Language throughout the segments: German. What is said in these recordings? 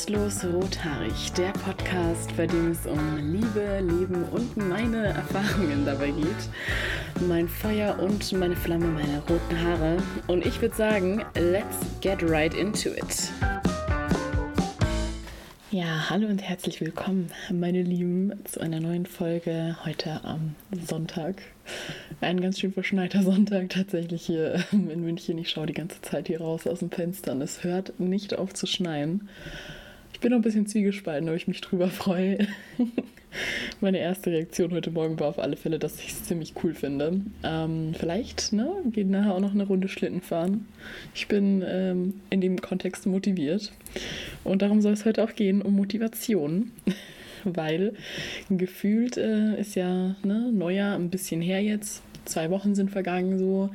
Rastlos rothaarig, der Podcast, bei dem es um Liebe, Leben und meine Erfahrungen dabei geht. Mein Feuer und meine Flamme, meine roten Haare. Und ich würde sagen, let's get right into it. Ja, hallo und herzlich willkommen, meine Lieben, zu einer neuen Folge heute am Sonntag. Ein ganz schön verschneiter Sonntag tatsächlich hier in München. Ich schaue die ganze Zeit hier raus aus dem Fenster und es hört nicht auf zu schneien. Ich bin noch ein bisschen zwiegespalten, ob ich mich drüber freue. Meine erste Reaktion heute Morgen war auf alle Fälle, dass ich es ziemlich cool finde. Ähm, vielleicht ne, geht nachher auch noch eine Runde Schlitten fahren. Ich bin ähm, in dem Kontext motiviert. Und darum soll es heute auch gehen, um Motivation. Weil gefühlt äh, ist ja ne, Neujahr ein bisschen her jetzt. Zwei Wochen sind vergangen so.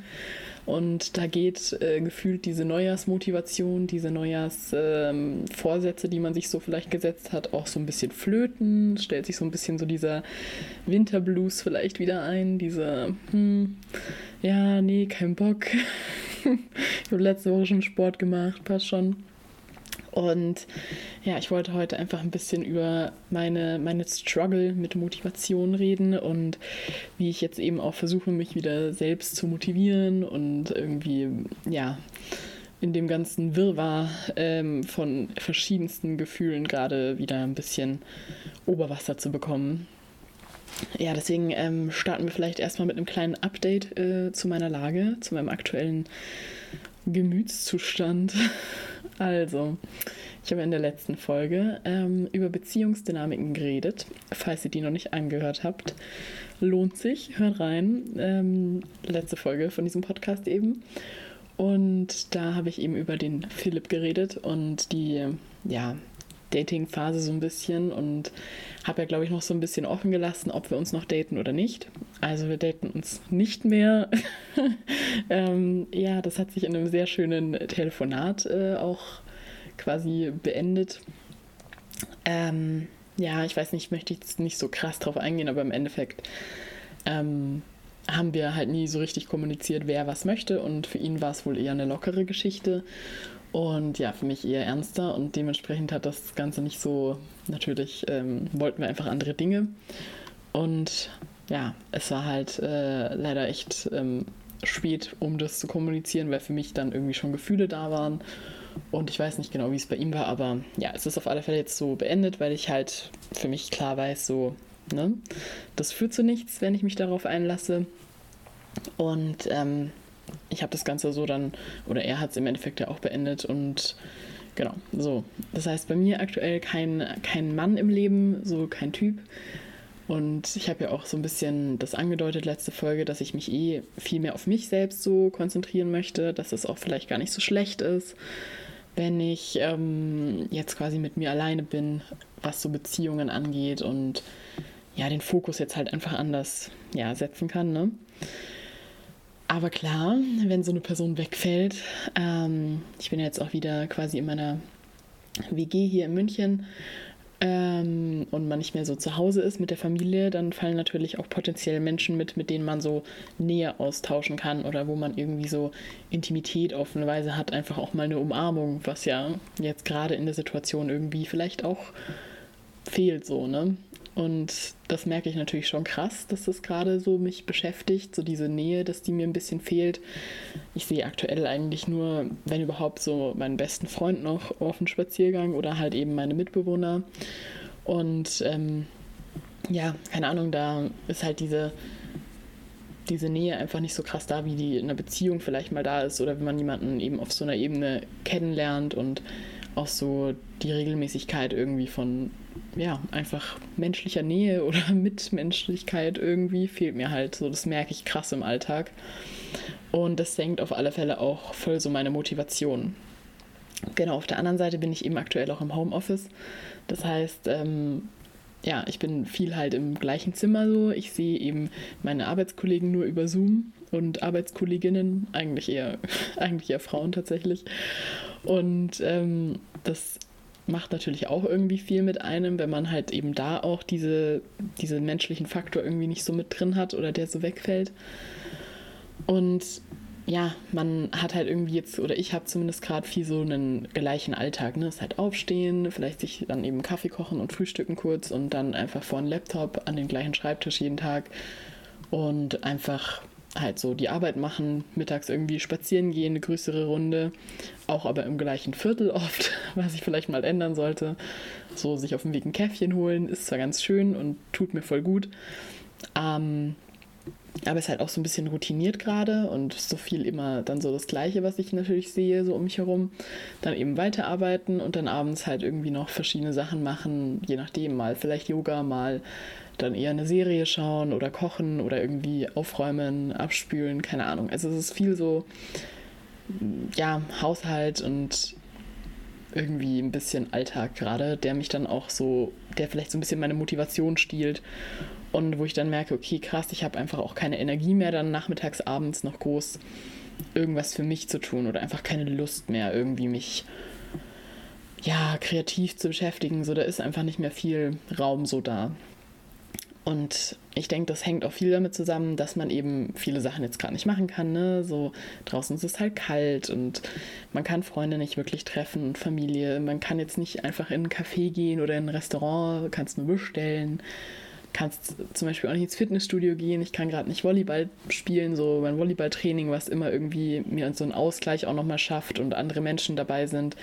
Und da geht äh, gefühlt diese Neujahrsmotivation, diese Neujahrsvorsätze, ähm, die man sich so vielleicht gesetzt hat, auch so ein bisschen flöten. Stellt sich so ein bisschen so dieser Winterblues vielleicht wieder ein. Diese, hm, ja, nee, kein Bock. ich habe letzte Woche schon Sport gemacht, passt schon. Und ja, ich wollte heute einfach ein bisschen über meine, meine Struggle mit Motivation reden und wie ich jetzt eben auch versuche, mich wieder selbst zu motivieren und irgendwie, ja, in dem ganzen Wirrwarr ähm, von verschiedensten Gefühlen gerade wieder ein bisschen Oberwasser zu bekommen. Ja, deswegen ähm, starten wir vielleicht erstmal mit einem kleinen Update äh, zu meiner Lage, zu meinem aktuellen Gemütszustand. Also, ich habe in der letzten Folge ähm, über Beziehungsdynamiken geredet. Falls ihr die noch nicht angehört habt, lohnt sich, hört rein. Ähm, letzte Folge von diesem Podcast eben. Und da habe ich eben über den Philipp geredet und die, ja, Dating-Phase so ein bisschen und habe ja, glaube ich, noch so ein bisschen offen gelassen, ob wir uns noch daten oder nicht. Also wir daten uns nicht mehr. ähm, ja, das hat sich in einem sehr schönen Telefonat äh, auch quasi beendet. Ähm, ja, ich weiß nicht, möchte ich jetzt nicht so krass drauf eingehen, aber im Endeffekt ähm, haben wir halt nie so richtig kommuniziert, wer was möchte und für ihn war es wohl eher eine lockere Geschichte und ja, für mich eher ernster und dementsprechend hat das Ganze nicht so, natürlich ähm, wollten wir einfach andere Dinge. Und ja, es war halt äh, leider echt ähm, spät, um das zu kommunizieren, weil für mich dann irgendwie schon Gefühle da waren. Und ich weiß nicht genau, wie es bei ihm war, aber ja, es ist auf alle Fälle jetzt so beendet, weil ich halt für mich klar weiß, so, ne, das führt zu nichts, wenn ich mich darauf einlasse. Und ähm, ich habe das Ganze so dann, oder er hat es im Endeffekt ja auch beendet und genau, so. Das heißt, bei mir aktuell kein, kein Mann im Leben, so kein Typ. Und ich habe ja auch so ein bisschen das angedeutet, letzte Folge, dass ich mich eh viel mehr auf mich selbst so konzentrieren möchte, dass es auch vielleicht gar nicht so schlecht ist, wenn ich ähm, jetzt quasi mit mir alleine bin, was so Beziehungen angeht und ja, den Fokus jetzt halt einfach anders ja, setzen kann. Ne? Aber klar, wenn so eine Person wegfällt, ähm, ich bin jetzt auch wieder quasi in meiner WG hier in München ähm, und man nicht mehr so zu Hause ist mit der Familie, dann fallen natürlich auch potenziell Menschen mit, mit denen man so näher austauschen kann oder wo man irgendwie so Intimität auf eine Weise hat, einfach auch mal eine Umarmung, was ja jetzt gerade in der Situation irgendwie vielleicht auch fehlt so, ne? Und das merke ich natürlich schon krass, dass das gerade so mich beschäftigt, so diese Nähe, dass die mir ein bisschen fehlt. Ich sehe aktuell eigentlich nur, wenn überhaupt, so meinen besten Freund noch auf dem Spaziergang oder halt eben meine Mitbewohner. Und ähm, ja, keine Ahnung, da ist halt diese, diese Nähe einfach nicht so krass da, wie die in einer Beziehung vielleicht mal da ist oder wenn man jemanden eben auf so einer Ebene kennenlernt und auch so die Regelmäßigkeit irgendwie von ja, einfach menschlicher Nähe oder Mitmenschlichkeit irgendwie fehlt mir halt so. Das merke ich krass im Alltag. Und das senkt auf alle Fälle auch voll so meine Motivation. Genau, auf der anderen Seite bin ich eben aktuell auch im Homeoffice. Das heißt, ähm, ja, ich bin viel halt im gleichen Zimmer so. Ich sehe eben meine Arbeitskollegen nur über Zoom und Arbeitskolleginnen, eigentlich eher, eigentlich eher Frauen tatsächlich. Und ähm, das macht natürlich auch irgendwie viel mit einem, wenn man halt eben da auch diese, diese menschlichen Faktor irgendwie nicht so mit drin hat oder der so wegfällt. Und ja, man hat halt irgendwie jetzt, oder ich habe zumindest gerade viel so einen gleichen Alltag. Ne? ist halt aufstehen, vielleicht sich dann eben Kaffee kochen und frühstücken kurz und dann einfach vor einen Laptop an den gleichen Schreibtisch jeden Tag und einfach halt so die Arbeit machen, mittags irgendwie spazieren gehen, eine größere Runde, auch aber im gleichen Viertel oft, was ich vielleicht mal ändern sollte. So sich auf dem Weg ein Käffchen holen, ist zwar ganz schön und tut mir voll gut. Ähm, aber es ist halt auch so ein bisschen routiniert gerade und so viel immer dann so das Gleiche, was ich natürlich sehe, so um mich herum. Dann eben weiterarbeiten und dann abends halt irgendwie noch verschiedene Sachen machen, je nachdem, mal vielleicht Yoga, mal dann eher eine Serie schauen oder kochen oder irgendwie aufräumen, abspülen, keine Ahnung. Also es ist viel so, ja, Haushalt und irgendwie ein bisschen Alltag gerade, der mich dann auch so, der vielleicht so ein bisschen meine Motivation stiehlt und wo ich dann merke, okay, krass, ich habe einfach auch keine Energie mehr, dann nachmittags, abends noch groß irgendwas für mich zu tun oder einfach keine Lust mehr, irgendwie mich ja, kreativ zu beschäftigen. So, da ist einfach nicht mehr viel Raum so da. Und ich denke, das hängt auch viel damit zusammen, dass man eben viele Sachen jetzt gerade nicht machen kann. Ne? So draußen ist es halt kalt und man kann Freunde nicht wirklich treffen und Familie. Man kann jetzt nicht einfach in ein Café gehen oder in ein Restaurant, kannst nur bestellen kannst zum Beispiel auch nicht ins Fitnessstudio gehen. Ich kann gerade nicht Volleyball spielen, so mein Volleyballtraining, was immer irgendwie mir so einen Ausgleich auch nochmal schafft und andere Menschen dabei sind.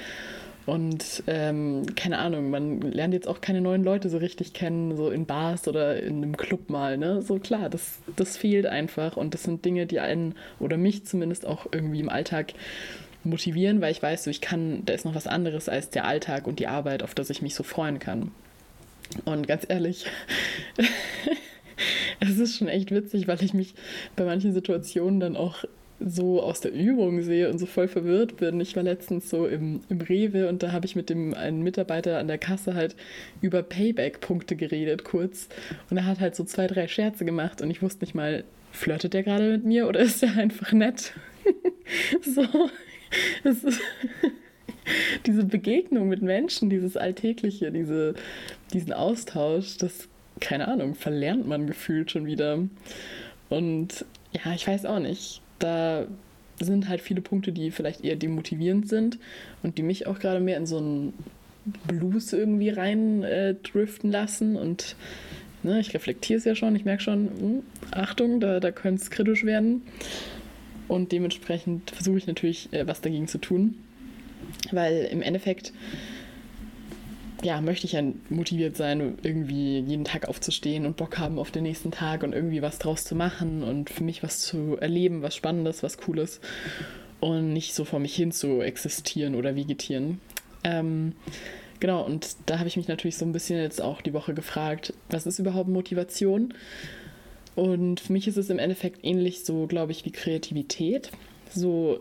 Und ähm, keine Ahnung, man lernt jetzt auch keine neuen Leute so richtig kennen, so in Bars oder in einem Club mal, ne? So klar, das, das fehlt einfach. Und das sind Dinge, die einen oder mich zumindest auch irgendwie im Alltag motivieren, weil ich weiß, so ich kann, da ist noch was anderes als der Alltag und die Arbeit, auf das ich mich so freuen kann. Und ganz ehrlich, es ist schon echt witzig, weil ich mich bei manchen Situationen dann auch so aus der Übung sehe und so voll verwirrt bin. Ich war letztens so im, im Rewe und da habe ich mit dem einen Mitarbeiter an der Kasse halt über Payback-Punkte geredet, kurz. Und er hat halt so zwei, drei Scherze gemacht und ich wusste nicht mal, flirtet der gerade mit mir oder ist er einfach nett? so, ist diese Begegnung mit Menschen, dieses Alltägliche, diese, diesen Austausch, das, keine Ahnung, verlernt man gefühlt schon wieder. Und ja, ich weiß auch nicht. Da sind halt viele Punkte, die vielleicht eher demotivierend sind und die mich auch gerade mehr in so einen Blues irgendwie rein äh, driften lassen. Und ne, ich reflektiere es ja schon, ich merke schon, mh, hm, Achtung, da, da könnte es kritisch werden. Und dementsprechend versuche ich natürlich, äh, was dagegen zu tun. Weil im Endeffekt, ja, möchte ich ja motiviert sein, irgendwie jeden Tag aufzustehen und Bock haben auf den nächsten Tag und irgendwie was draus zu machen und für mich was zu erleben, was Spannendes, was Cooles und nicht so vor mich hin zu existieren oder vegetieren. Ähm, genau, und da habe ich mich natürlich so ein bisschen jetzt auch die Woche gefragt, was ist überhaupt Motivation? Und für mich ist es im Endeffekt ähnlich so, glaube ich, wie Kreativität. So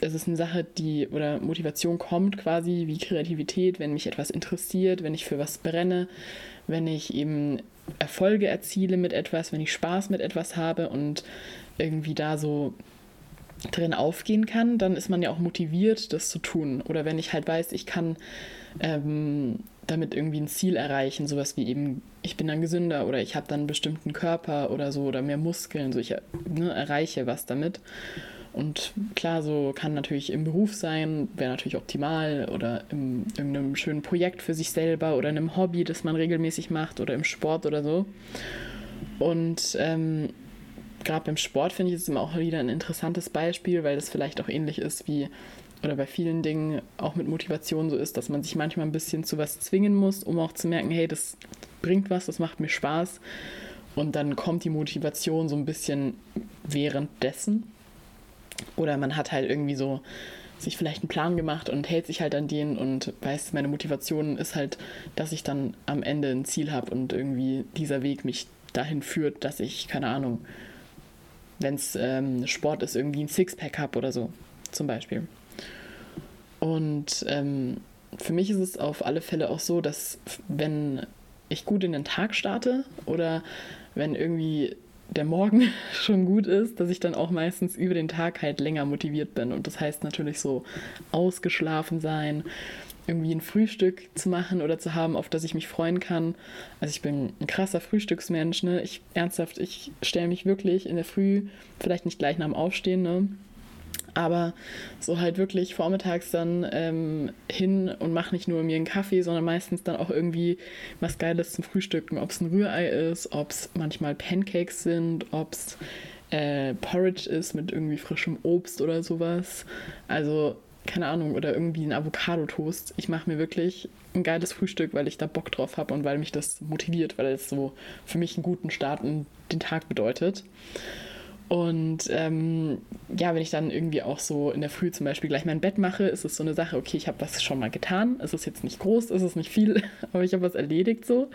es ist eine Sache, die oder Motivation kommt quasi wie Kreativität, wenn mich etwas interessiert, wenn ich für was brenne, wenn ich eben Erfolge erziele mit etwas, wenn ich Spaß mit etwas habe und irgendwie da so drin aufgehen kann, dann ist man ja auch motiviert, das zu tun. Oder wenn ich halt weiß, ich kann ähm, damit irgendwie ein Ziel erreichen, sowas wie eben, ich bin dann gesünder oder ich habe dann einen bestimmten Körper oder so oder mehr Muskeln, so ich ne, erreiche was damit. Und klar, so kann natürlich im Beruf sein, wäre natürlich optimal oder in irgendeinem schönen Projekt für sich selber oder in einem Hobby, das man regelmäßig macht oder im Sport oder so. Und ähm, gerade beim Sport finde ich es immer auch wieder ein interessantes Beispiel, weil das vielleicht auch ähnlich ist wie oder bei vielen Dingen auch mit Motivation so ist, dass man sich manchmal ein bisschen zu was zwingen muss, um auch zu merken, hey, das bringt was, das macht mir Spaß. Und dann kommt die Motivation so ein bisschen währenddessen. Oder man hat halt irgendwie so sich vielleicht einen Plan gemacht und hält sich halt an den und weiß, meine Motivation ist halt, dass ich dann am Ende ein Ziel habe und irgendwie dieser Weg mich dahin führt, dass ich, keine Ahnung, wenn es ähm, Sport ist, irgendwie ein Sixpack habe oder so, zum Beispiel. Und ähm, für mich ist es auf alle Fälle auch so, dass wenn ich gut in den Tag starte oder wenn irgendwie der Morgen schon gut ist, dass ich dann auch meistens über den Tag halt länger motiviert bin. Und das heißt natürlich so ausgeschlafen sein, irgendwie ein Frühstück zu machen oder zu haben, auf das ich mich freuen kann. Also ich bin ein krasser Frühstücksmensch, ne? Ich ernsthaft, ich stelle mich wirklich in der Früh, vielleicht nicht gleich nach dem Aufstehen, ne? Aber so halt wirklich vormittags dann ähm, hin und mache nicht nur mir einen Kaffee, sondern meistens dann auch irgendwie was Geiles zum Frühstücken. Ob es ein Rührei ist, ob es manchmal Pancakes sind, ob es äh, Porridge ist mit irgendwie frischem Obst oder sowas. Also keine Ahnung, oder irgendwie ein Avocado-Toast. Ich mache mir wirklich ein geiles Frühstück, weil ich da Bock drauf habe und weil mich das motiviert, weil es so für mich einen guten Start in den Tag bedeutet. Und ähm, ja, wenn ich dann irgendwie auch so in der Früh zum Beispiel gleich mein Bett mache, ist es so eine Sache, okay, ich habe was schon mal getan. Es ist jetzt nicht groß, es ist nicht viel, aber ich habe was erledigt so.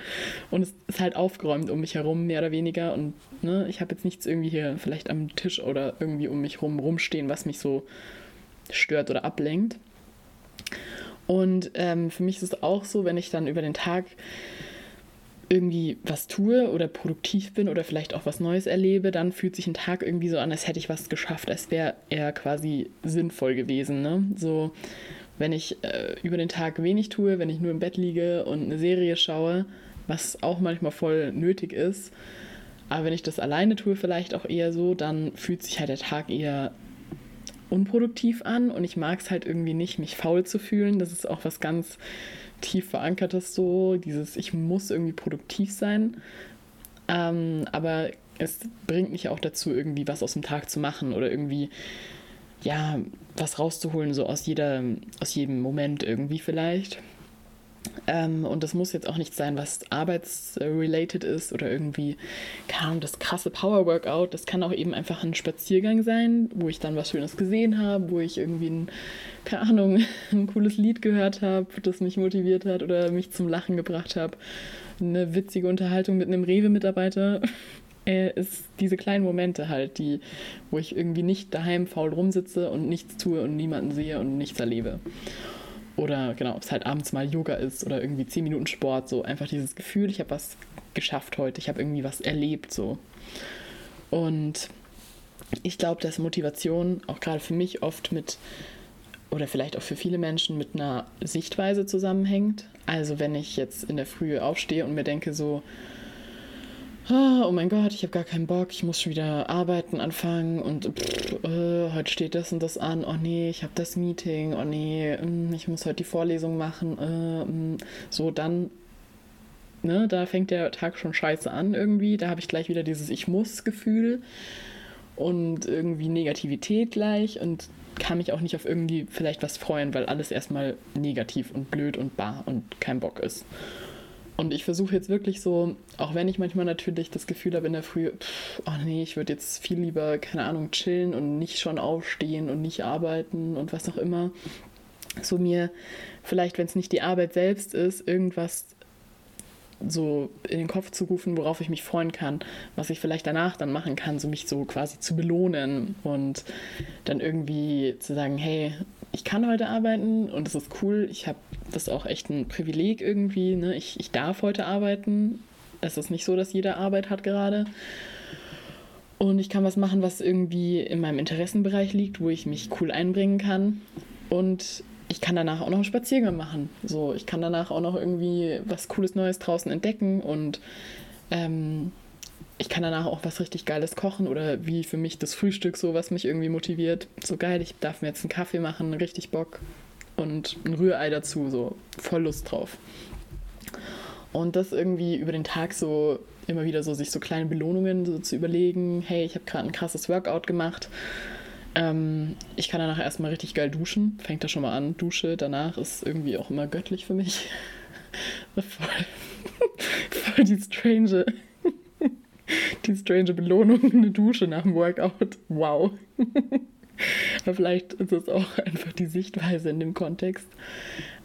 Und es ist halt aufgeräumt um mich herum, mehr oder weniger. Und ne, ich habe jetzt nichts irgendwie hier vielleicht am Tisch oder irgendwie um mich rum rumstehen, was mich so stört oder ablenkt. Und ähm, für mich ist es auch so, wenn ich dann über den Tag irgendwie was tue oder produktiv bin oder vielleicht auch was Neues erlebe, dann fühlt sich ein Tag irgendwie so an, als hätte ich was geschafft, als wäre er quasi sinnvoll gewesen. Ne? So, wenn ich äh, über den Tag wenig tue, wenn ich nur im Bett liege und eine Serie schaue, was auch manchmal voll nötig ist, aber wenn ich das alleine tue, vielleicht auch eher so, dann fühlt sich halt der Tag eher unproduktiv an und ich mag es halt irgendwie nicht, mich faul zu fühlen. Das ist auch was ganz tief verankertes so, dieses ich muss irgendwie produktiv sein. Ähm, aber es bringt mich auch dazu, irgendwie was aus dem Tag zu machen oder irgendwie, ja, was rauszuholen, so aus jeder, aus jedem Moment irgendwie vielleicht. Ähm, und das muss jetzt auch nicht sein, was arbeitsrelated ist oder irgendwie, keine Ahnung, das krasse Power-Workout. Das kann auch eben einfach ein Spaziergang sein, wo ich dann was Schönes gesehen habe, wo ich irgendwie ein, keine Ahnung, ein cooles Lied gehört habe, das mich motiviert hat oder mich zum Lachen gebracht habe. Eine witzige Unterhaltung mit einem Rewe-Mitarbeiter. Ist diese kleinen Momente halt, die, wo ich irgendwie nicht daheim faul rumsitze und nichts tue und niemanden sehe und nichts erlebe. Oder genau, ob es halt abends mal Yoga ist oder irgendwie 10 Minuten Sport, so einfach dieses Gefühl, ich habe was geschafft heute, ich habe irgendwie was erlebt, so. Und ich glaube, dass Motivation auch gerade für mich oft mit, oder vielleicht auch für viele Menschen mit einer Sichtweise zusammenhängt. Also wenn ich jetzt in der Früh aufstehe und mir denke so, oh mein Gott, ich habe gar keinen Bock, ich muss schon wieder arbeiten anfangen und pff, äh, heute steht das und das an, oh nee, ich habe das Meeting, oh nee, mm, ich muss heute die Vorlesung machen, äh, mm. so dann, ne, da fängt der Tag schon scheiße an irgendwie, da habe ich gleich wieder dieses Ich muss Gefühl und irgendwie Negativität gleich und kann mich auch nicht auf irgendwie vielleicht was freuen, weil alles erstmal negativ und blöd und bar und kein Bock ist. Und ich versuche jetzt wirklich so, auch wenn ich manchmal natürlich das Gefühl habe in der Früh, pff, oh nee, ich würde jetzt viel lieber, keine Ahnung, chillen und nicht schon aufstehen und nicht arbeiten und was auch immer. So mir vielleicht, wenn es nicht die Arbeit selbst ist, irgendwas so in den Kopf zu rufen, worauf ich mich freuen kann, was ich vielleicht danach dann machen kann, so mich so quasi zu belohnen und dann irgendwie zu sagen, hey, ich kann heute arbeiten und es ist cool. Ich habe das auch echt ein Privileg irgendwie. Ne? Ich, ich darf heute arbeiten. Es ist nicht so, dass jeder Arbeit hat gerade. Und ich kann was machen, was irgendwie in meinem Interessenbereich liegt, wo ich mich cool einbringen kann. Und ich kann danach auch noch einen Spaziergang machen. So, ich kann danach auch noch irgendwie was Cooles Neues draußen entdecken und ähm, ich kann danach auch was richtig Geiles kochen oder wie für mich das Frühstück so, was mich irgendwie motiviert. So geil, ich darf mir jetzt einen Kaffee machen, richtig Bock und ein Rührei dazu, so voll Lust drauf. Und das irgendwie über den Tag so immer wieder so sich so kleine Belohnungen so zu überlegen, hey, ich habe gerade ein krasses Workout gemacht. Ähm, ich kann danach erstmal richtig geil duschen. Fängt da schon mal an. Dusche danach ist irgendwie auch immer göttlich für mich. voll, voll die strange die strange Belohnung, eine Dusche nach dem Workout. Wow. Aber vielleicht ist es auch einfach die Sichtweise in dem Kontext,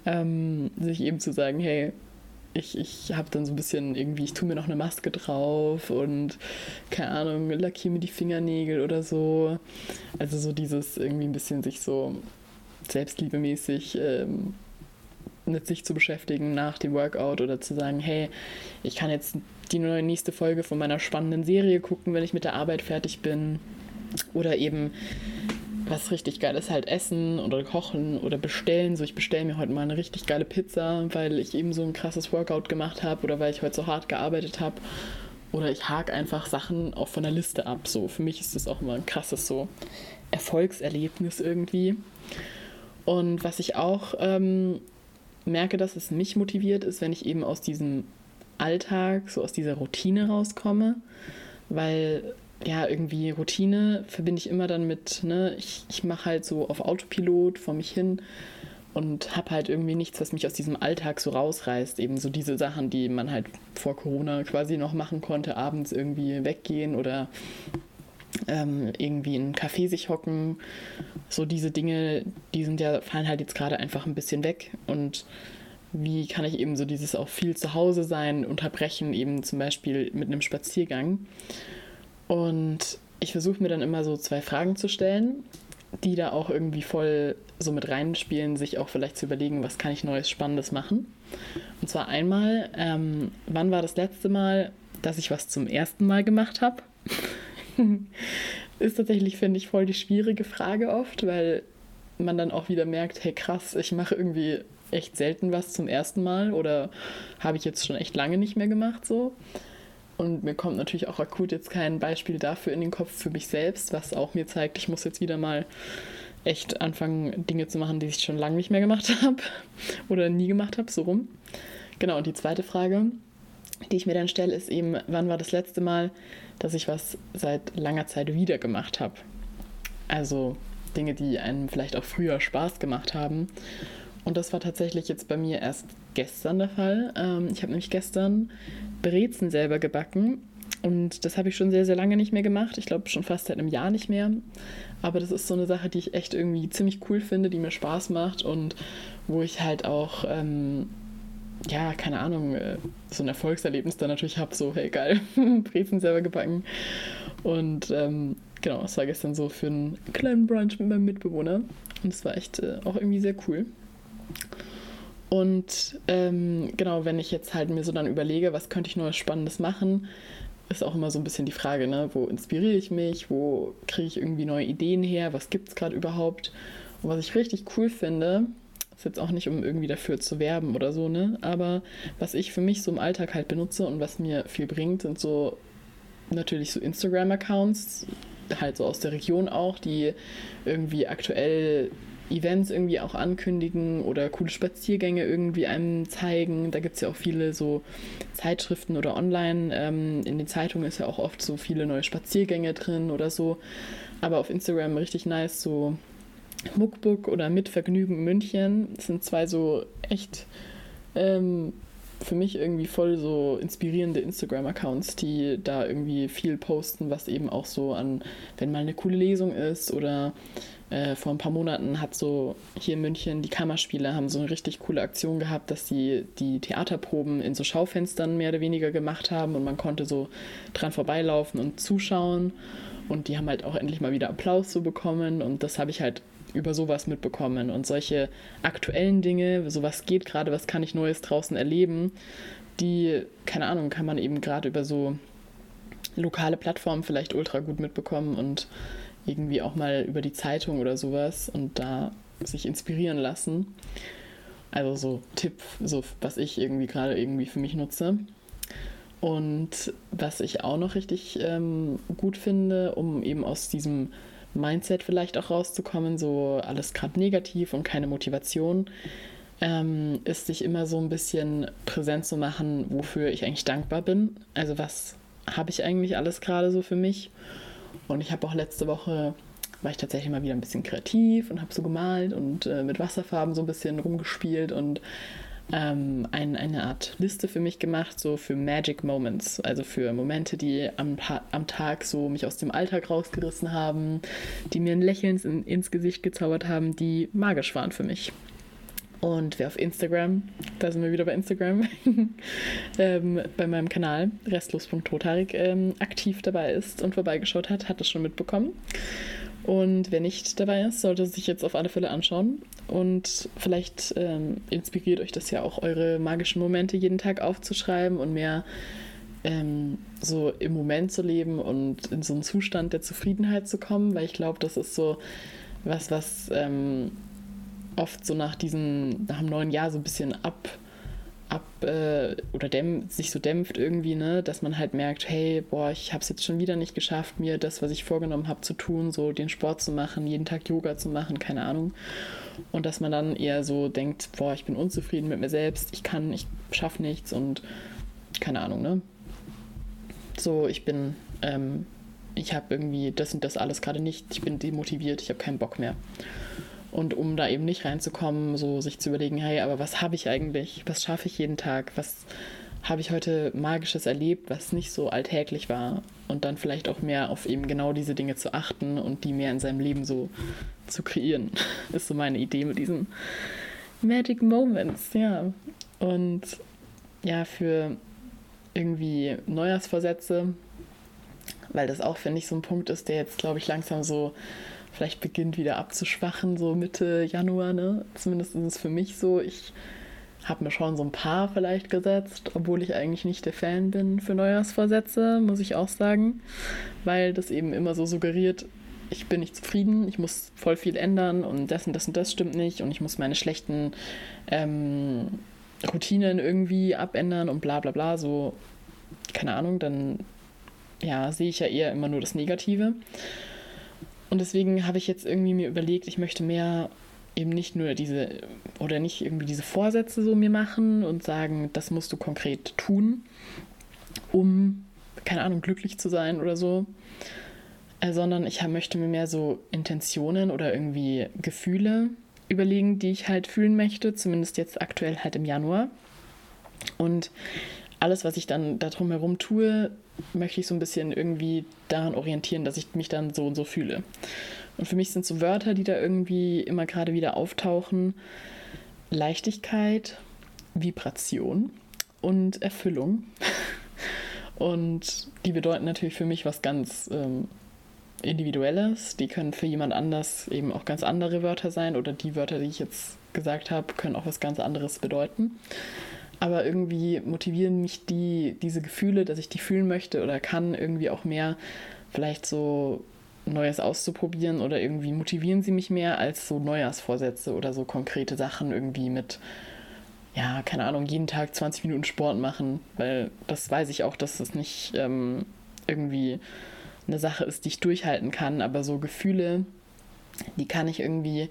ähm, sich eben zu sagen, hey, ich, ich habe dann so ein bisschen irgendwie, ich tue mir noch eine Maske drauf und keine Ahnung, lackiere mir die Fingernägel oder so. Also so dieses irgendwie ein bisschen sich so selbstliebemäßig ähm, mit sich zu beschäftigen nach dem Workout oder zu sagen, hey, ich kann jetzt die nächste Folge von meiner spannenden Serie gucken, wenn ich mit der Arbeit fertig bin. Oder eben was richtig geiles halt essen oder kochen oder bestellen. So, ich bestelle mir heute mal eine richtig geile Pizza, weil ich eben so ein krasses Workout gemacht habe oder weil ich heute so hart gearbeitet habe. oder ich hake einfach Sachen auch von der Liste ab. So, für mich ist das auch immer ein krasses so Erfolgserlebnis irgendwie. Und was ich auch ähm, merke, dass es mich motiviert, ist, wenn ich eben aus diesem Alltag, so aus dieser Routine rauskomme, weil ja, irgendwie Routine verbinde ich immer dann mit, ne, ich, ich mache halt so auf Autopilot vor mich hin und habe halt irgendwie nichts, was mich aus diesem Alltag so rausreißt. Eben so diese Sachen, die man halt vor Corona quasi noch machen konnte, abends irgendwie weggehen oder ähm, irgendwie in einen Café sich hocken. So diese Dinge, die sind ja, fallen halt jetzt gerade einfach ein bisschen weg. Und wie kann ich eben so dieses auch viel zu Hause sein unterbrechen, eben zum Beispiel mit einem Spaziergang. Und ich versuche mir dann immer so zwei Fragen zu stellen, die da auch irgendwie voll so mit reinspielen, sich auch vielleicht zu überlegen, was kann ich Neues, Spannendes machen. Und zwar einmal, ähm, wann war das letzte Mal, dass ich was zum ersten Mal gemacht habe? ist tatsächlich, finde ich, voll die schwierige Frage oft, weil man dann auch wieder merkt, hey krass, ich mache irgendwie echt selten was zum ersten Mal oder habe ich jetzt schon echt lange nicht mehr gemacht so. Und mir kommt natürlich auch akut jetzt kein Beispiel dafür in den Kopf für mich selbst, was auch mir zeigt, ich muss jetzt wieder mal echt anfangen, Dinge zu machen, die ich schon lange nicht mehr gemacht habe oder nie gemacht habe, so rum. Genau, und die zweite Frage, die ich mir dann stelle, ist eben, wann war das letzte Mal, dass ich was seit langer Zeit wieder gemacht habe? Also Dinge, die einem vielleicht auch früher Spaß gemacht haben. Und das war tatsächlich jetzt bei mir erst gestern der Fall. Ähm, ich habe nämlich gestern Brezen selber gebacken. Und das habe ich schon sehr, sehr lange nicht mehr gemacht. Ich glaube schon fast seit einem Jahr nicht mehr. Aber das ist so eine Sache, die ich echt irgendwie ziemlich cool finde, die mir Spaß macht und wo ich halt auch, ähm, ja, keine Ahnung, äh, so ein Erfolgserlebnis dann natürlich habe. So, hey, geil, Brezen selber gebacken. Und ähm, genau, es war gestern so für einen kleinen Brunch mit meinem Mitbewohner. Und es war echt äh, auch irgendwie sehr cool. Und ähm, genau, wenn ich jetzt halt mir so dann überlege, was könnte ich Neues Spannendes machen, ist auch immer so ein bisschen die Frage, ne? wo inspiriere ich mich, wo kriege ich irgendwie neue Ideen her, was gibt es gerade überhaupt. Und was ich richtig cool finde, ist jetzt auch nicht, um irgendwie dafür zu werben oder so, ne? aber was ich für mich so im Alltag halt benutze und was mir viel bringt, sind so natürlich so Instagram-Accounts, halt so aus der Region auch, die irgendwie aktuell Events irgendwie auch ankündigen oder coole Spaziergänge irgendwie einem zeigen. Da gibt es ja auch viele so Zeitschriften oder online. Ähm, in den Zeitungen ist ja auch oft so viele neue Spaziergänge drin oder so. Aber auf Instagram richtig nice, so Muckbook oder Mit Vergnügen München. Das sind zwei so echt ähm, für mich irgendwie voll so inspirierende Instagram-Accounts, die da irgendwie viel posten, was eben auch so an, wenn mal eine coole Lesung ist oder äh, vor ein paar Monaten hat so hier in München die Kammerspiele haben so eine richtig coole Aktion gehabt, dass sie die Theaterproben in so Schaufenstern mehr oder weniger gemacht haben und man konnte so dran vorbeilaufen und zuschauen. Und die haben halt auch endlich mal wieder Applaus so bekommen und das habe ich halt über sowas mitbekommen und solche aktuellen Dinge, sowas geht gerade, was kann ich Neues draußen erleben, die, keine Ahnung, kann man eben gerade über so lokale Plattformen vielleicht ultra gut mitbekommen und irgendwie auch mal über die Zeitung oder sowas und da sich inspirieren lassen. Also so Tipp, so was ich irgendwie gerade irgendwie für mich nutze. Und was ich auch noch richtig ähm, gut finde, um eben aus diesem Mindset vielleicht auch rauszukommen, so alles gerade negativ und keine Motivation, ähm, ist sich immer so ein bisschen präsent zu machen, wofür ich eigentlich dankbar bin. Also was habe ich eigentlich alles gerade so für mich und ich habe auch letzte Woche, war ich tatsächlich mal wieder ein bisschen kreativ und habe so gemalt und äh, mit Wasserfarben so ein bisschen rumgespielt und ähm, ein, eine Art Liste für mich gemacht, so für Magic Moments, also für Momente, die am, am Tag so mich aus dem Alltag rausgerissen haben, die mir ein Lächeln in, ins Gesicht gezaubert haben, die magisch waren für mich. Und wer auf Instagram, da sind wir wieder bei Instagram, ähm, bei meinem Kanal restlos.totarik ähm, aktiv dabei ist und vorbeigeschaut hat, hat es schon mitbekommen. Und wer nicht dabei ist, sollte sich jetzt auf alle Fälle anschauen. Und vielleicht ähm, inspiriert euch das ja auch, eure magischen Momente jeden Tag aufzuschreiben und mehr ähm, so im Moment zu leben und in so einen Zustand der Zufriedenheit zu kommen, weil ich glaube, das ist so was, was ähm, oft so nach diesem, nach dem neuen Jahr so ein bisschen ab, ab äh, oder dämpft, sich so dämpft irgendwie, ne, dass man halt merkt, hey, boah, ich habe es jetzt schon wieder nicht geschafft, mir das, was ich vorgenommen habe, zu tun, so den Sport zu machen, jeden Tag Yoga zu machen, keine Ahnung. Und dass man dann eher so denkt, boah, ich bin unzufrieden mit mir selbst, ich kann, ich schaffe nichts und keine Ahnung, ne? So, ich bin, ähm, ich habe irgendwie das und das alles gerade nicht, ich bin demotiviert, ich habe keinen Bock mehr. Und um da eben nicht reinzukommen, so sich zu überlegen, hey, aber was habe ich eigentlich? Was schaffe ich jeden Tag? Was habe ich heute Magisches erlebt, was nicht so alltäglich war? Und dann vielleicht auch mehr auf eben genau diese Dinge zu achten und die mehr in seinem Leben so zu kreieren, ist so meine Idee mit diesen Magic Moments, ja. Und ja, für irgendwie Neujahrsvorsätze, weil das auch, finde ich, so ein Punkt ist, der jetzt, glaube ich, langsam so vielleicht beginnt wieder abzuschwachen, so Mitte Januar, ne? Zumindest ist es für mich so. Ich habe mir schon so ein paar vielleicht gesetzt, obwohl ich eigentlich nicht der Fan bin für Neujahrsvorsätze, muss ich auch sagen, weil das eben immer so suggeriert, ich bin nicht zufrieden, ich muss voll viel ändern und das und das und das stimmt nicht und ich muss meine schlechten ähm, Routinen irgendwie abändern und bla bla bla, so, keine Ahnung, dann ja, sehe ich ja eher immer nur das Negative. Und deswegen habe ich jetzt irgendwie mir überlegt, ich möchte mehr eben nicht nur diese oder nicht irgendwie diese Vorsätze so mir machen und sagen, das musst du konkret tun, um, keine Ahnung, glücklich zu sein oder so, äh, sondern ich möchte mir mehr so Intentionen oder irgendwie Gefühle überlegen, die ich halt fühlen möchte, zumindest jetzt aktuell halt im Januar. Und alles, was ich dann darum herum tue, möchte ich so ein bisschen irgendwie daran orientieren, dass ich mich dann so und so fühle. Und für mich sind so Wörter, die da irgendwie immer gerade wieder auftauchen, Leichtigkeit, Vibration und Erfüllung. Und die bedeuten natürlich für mich was ganz ähm, Individuelles. Die können für jemand anders eben auch ganz andere Wörter sein oder die Wörter, die ich jetzt gesagt habe, können auch was ganz anderes bedeuten aber irgendwie motivieren mich die, diese Gefühle, dass ich die fühlen möchte oder kann, irgendwie auch mehr vielleicht so Neues auszuprobieren oder irgendwie motivieren sie mich mehr als so Neujahrsvorsätze oder so konkrete Sachen irgendwie mit, ja, keine Ahnung, jeden Tag 20 Minuten Sport machen, weil das weiß ich auch, dass das nicht ähm, irgendwie eine Sache ist, die ich durchhalten kann, aber so Gefühle, die kann ich irgendwie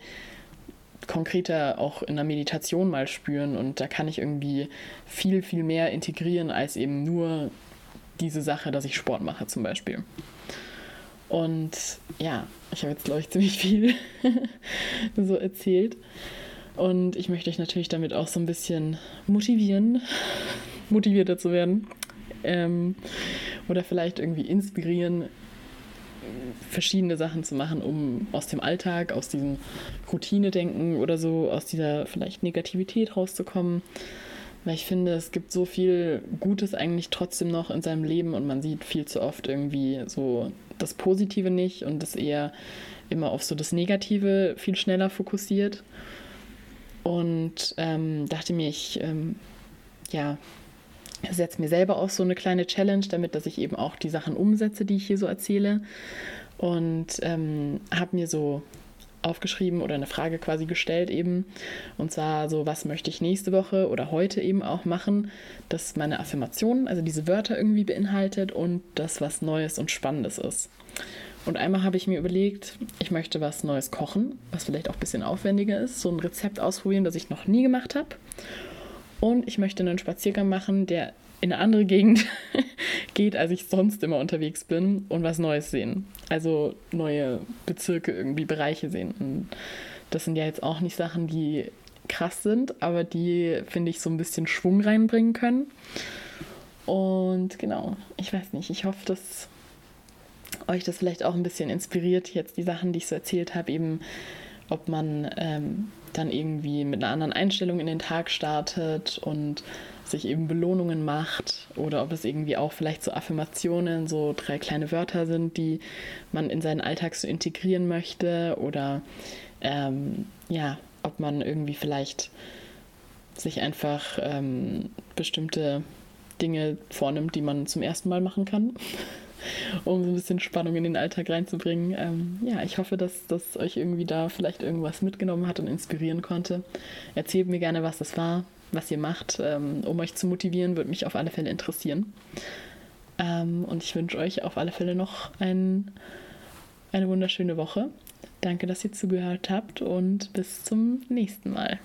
konkreter auch in der Meditation mal spüren und da kann ich irgendwie viel, viel mehr integrieren als eben nur diese Sache, dass ich Sport mache zum Beispiel. Und ja, ich habe jetzt, glaube ich, ziemlich viel so erzählt. Und ich möchte euch natürlich damit auch so ein bisschen motivieren, motivierter zu werden. Ähm, oder vielleicht irgendwie inspirieren, verschiedene Sachen zu machen, um aus dem Alltag, aus diesem Routinedenken oder so, aus dieser vielleicht Negativität rauszukommen. Weil ich finde, es gibt so viel Gutes eigentlich trotzdem noch in seinem Leben und man sieht viel zu oft irgendwie so das Positive nicht und das eher immer auf so das Negative viel schneller fokussiert. Und ähm, dachte mir, ich ähm, ja, setze mir selber auch so eine kleine Challenge, damit dass ich eben auch die Sachen umsetze, die ich hier so erzähle. Und ähm, habe mir so aufgeschrieben oder eine Frage quasi gestellt eben. Und zwar so, was möchte ich nächste Woche oder heute eben auch machen, dass meine Affirmation, also diese Wörter irgendwie beinhaltet und das, was Neues und Spannendes ist. Und einmal habe ich mir überlegt, ich möchte was Neues kochen, was vielleicht auch ein bisschen aufwendiger ist, so ein Rezept ausprobieren, das ich noch nie gemacht habe. Und ich möchte einen Spaziergang machen, der in eine andere Gegend geht, als ich sonst immer unterwegs bin und was Neues sehen. Also neue Bezirke, irgendwie Bereiche sehen. Und das sind ja jetzt auch nicht Sachen, die krass sind, aber die, finde ich, so ein bisschen Schwung reinbringen können. Und genau, ich weiß nicht, ich hoffe, dass euch das vielleicht auch ein bisschen inspiriert, jetzt die Sachen, die ich so erzählt habe, eben ob man ähm, dann irgendwie mit einer anderen Einstellung in den Tag startet und sich eben Belohnungen macht oder ob es irgendwie auch vielleicht so Affirmationen, so drei kleine Wörter sind, die man in seinen Alltag so integrieren möchte oder ähm, ja, ob man irgendwie vielleicht sich einfach ähm, bestimmte Dinge vornimmt, die man zum ersten Mal machen kann um so ein bisschen Spannung in den Alltag reinzubringen. Ähm, ja, ich hoffe, dass das euch irgendwie da vielleicht irgendwas mitgenommen hat und inspirieren konnte. Erzählt mir gerne, was das war. was ihr macht, ähm, um euch zu motivieren, würde mich auf alle Fälle interessieren. Ähm, und ich wünsche euch auf alle Fälle noch ein, eine wunderschöne Woche. Danke, dass ihr zugehört habt und bis zum nächsten Mal.